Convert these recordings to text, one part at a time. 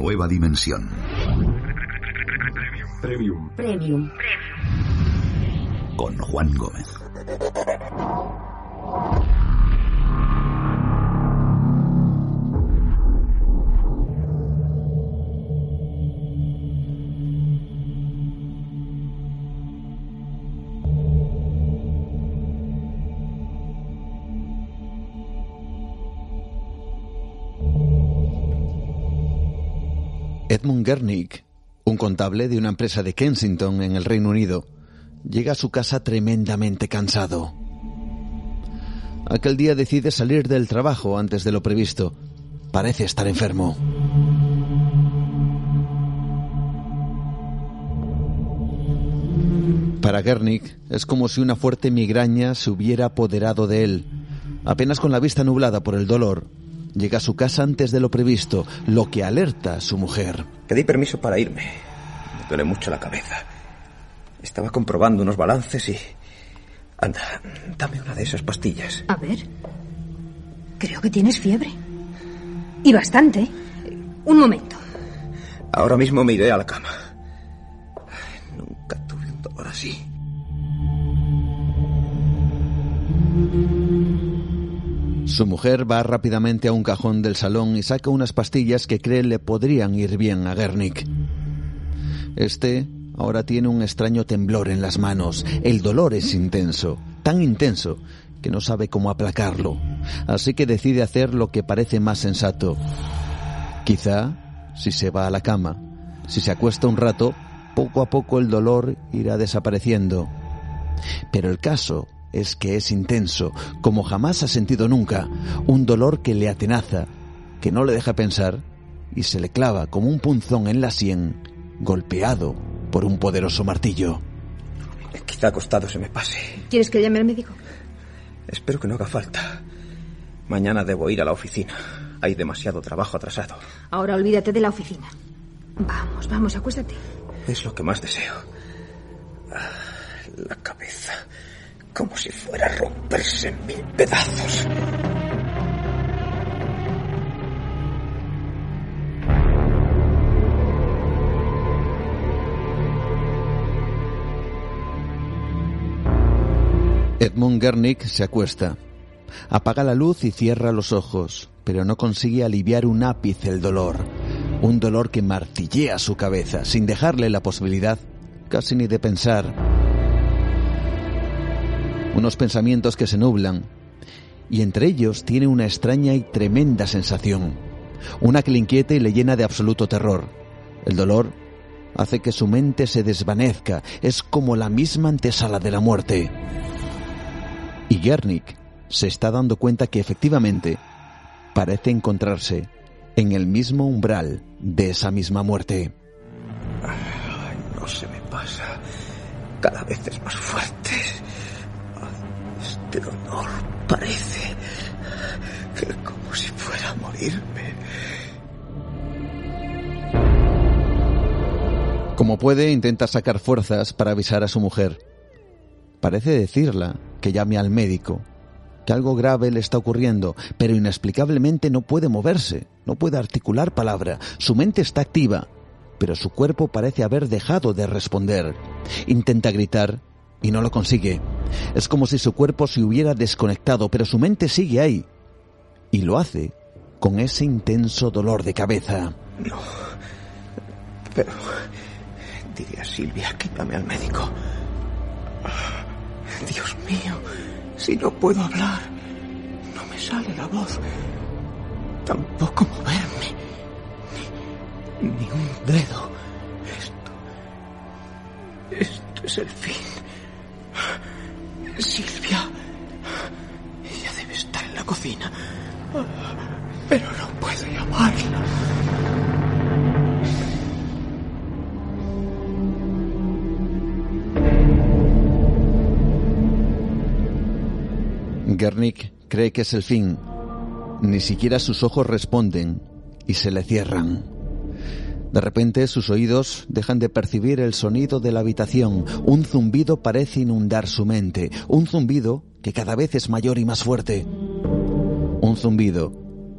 Nueva Dimensión. Premium. Premium. Con Juan Gómez. Edmund Gernick, un contable de una empresa de Kensington en el Reino Unido, llega a su casa tremendamente cansado. Aquel día decide salir del trabajo antes de lo previsto. Parece estar enfermo. Para Gernick es como si una fuerte migraña se hubiera apoderado de él. Apenas con la vista nublada por el dolor, llega a su casa antes de lo previsto, lo que alerta a su mujer. Pedí permiso para irme. Me duele mucho la cabeza. Estaba comprobando unos balances y... Anda, dame una de esas pastillas. A ver. Creo que tienes fiebre. Y bastante. Un momento. Ahora mismo me iré a la cama. Su mujer va rápidamente a un cajón del salón y saca unas pastillas que cree le podrían ir bien a Gernick. Este ahora tiene un extraño temblor en las manos. El dolor es intenso, tan intenso que no sabe cómo aplacarlo. Así que decide hacer lo que parece más sensato. Quizá, si se va a la cama, si se acuesta un rato, poco a poco el dolor irá desapareciendo. Pero el caso es que es intenso, como jamás ha sentido nunca, un dolor que le atenaza, que no le deja pensar y se le clava como un punzón en la sien, golpeado por un poderoso martillo. Quizá acostado se me pase. ¿Quieres que llame al médico? Espero que no haga falta. Mañana debo ir a la oficina. Hay demasiado trabajo atrasado. Ahora olvídate de la oficina. Vamos, vamos, acuéstate. Es lo que más deseo. Ah, La cabeza. Como si fuera a romperse en mil pedazos. Edmund Gernick se acuesta. Apaga la luz y cierra los ojos, pero no consigue aliviar un ápice el dolor. Un dolor que martillea su cabeza, sin dejarle la posibilidad casi ni de pensar. Unos pensamientos que se nublan, y entre ellos tiene una extraña y tremenda sensación. Una que le inquieta y le llena de absoluto terror. El dolor hace que su mente se desvanezca, es como la misma antesala de la muerte. Y Gernick se está dando cuenta que efectivamente parece encontrarse en el mismo umbral de esa misma muerte. No se me pasa. Cada vez es más fuerte. Este dolor parece que como si fuera a morirme. Como puede, intenta sacar fuerzas para avisar a su mujer. Parece decirla que llame al médico, que algo grave le está ocurriendo, pero inexplicablemente no puede moverse, no puede articular palabra. Su mente está activa, pero su cuerpo parece haber dejado de responder. Intenta gritar y no lo consigue. Es como si su cuerpo se hubiera desconectado, pero su mente sigue ahí. Y lo hace con ese intenso dolor de cabeza. No. Pero... Diré a Silvia que llame al médico. Dios mío, si no puedo hablar, no me sale la voz. Tampoco moverme. Ni, ni un dedo. Esto... Esto es el fin. Silvia. Ella debe estar en la cocina. pero no puedo llamarla. Gernick cree que es el fin. Ni siquiera sus ojos responden y se le cierran. De repente sus oídos dejan de percibir el sonido de la habitación. Un zumbido parece inundar su mente. Un zumbido que cada vez es mayor y más fuerte. Un zumbido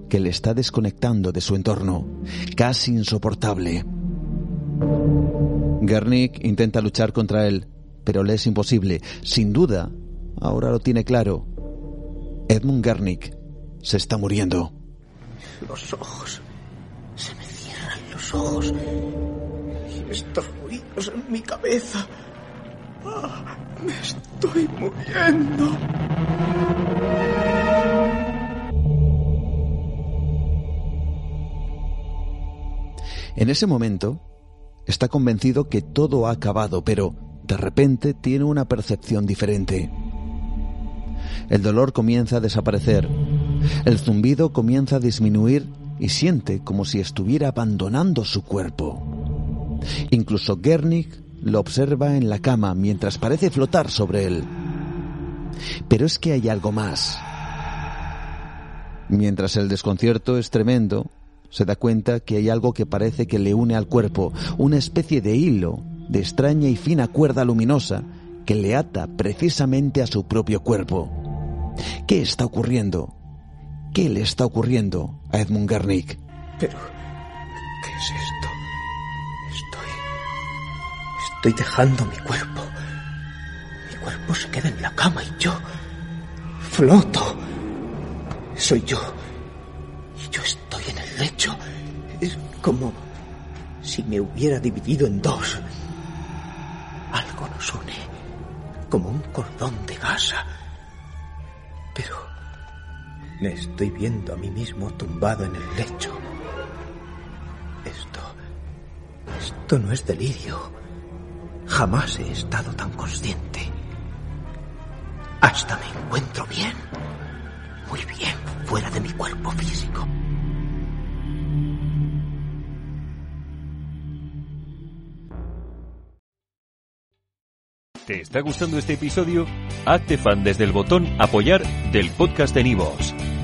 que le está desconectando de su entorno, casi insoportable. Gernick intenta luchar contra él, pero le es imposible. Sin duda, ahora lo tiene claro. Edmund Gernick se está muriendo. Los ojos. Ojos. Y estos ruidos en mi cabeza. Ah, me estoy muriendo. En ese momento, está convencido que todo ha acabado, pero de repente tiene una percepción diferente. El dolor comienza a desaparecer, el zumbido comienza a disminuir y siente como si estuviera abandonando su cuerpo. Incluso Gernig lo observa en la cama mientras parece flotar sobre él. Pero es que hay algo más. Mientras el desconcierto es tremendo, se da cuenta que hay algo que parece que le une al cuerpo, una especie de hilo, de extraña y fina cuerda luminosa que le ata precisamente a su propio cuerpo. ¿Qué está ocurriendo? ¿Qué le está ocurriendo a Edmund Garnick? Pero, ¿qué es esto? Estoy... Estoy dejando mi cuerpo. Mi cuerpo se queda en la cama y yo... Floto. Soy yo. Y yo estoy en el lecho. Es como si me hubiera dividido en dos. Algo nos une. Como un cordón de gasa. Pero me estoy viendo a mí mismo tumbado en el lecho. Esto... Esto no es delirio. Jamás he estado tan consciente. Hasta me encuentro bien. Muy bien, fuera de mi cuerpo físico. ¿Te está gustando este episodio? Hazte fan desde el botón Apoyar del podcast de Nivos.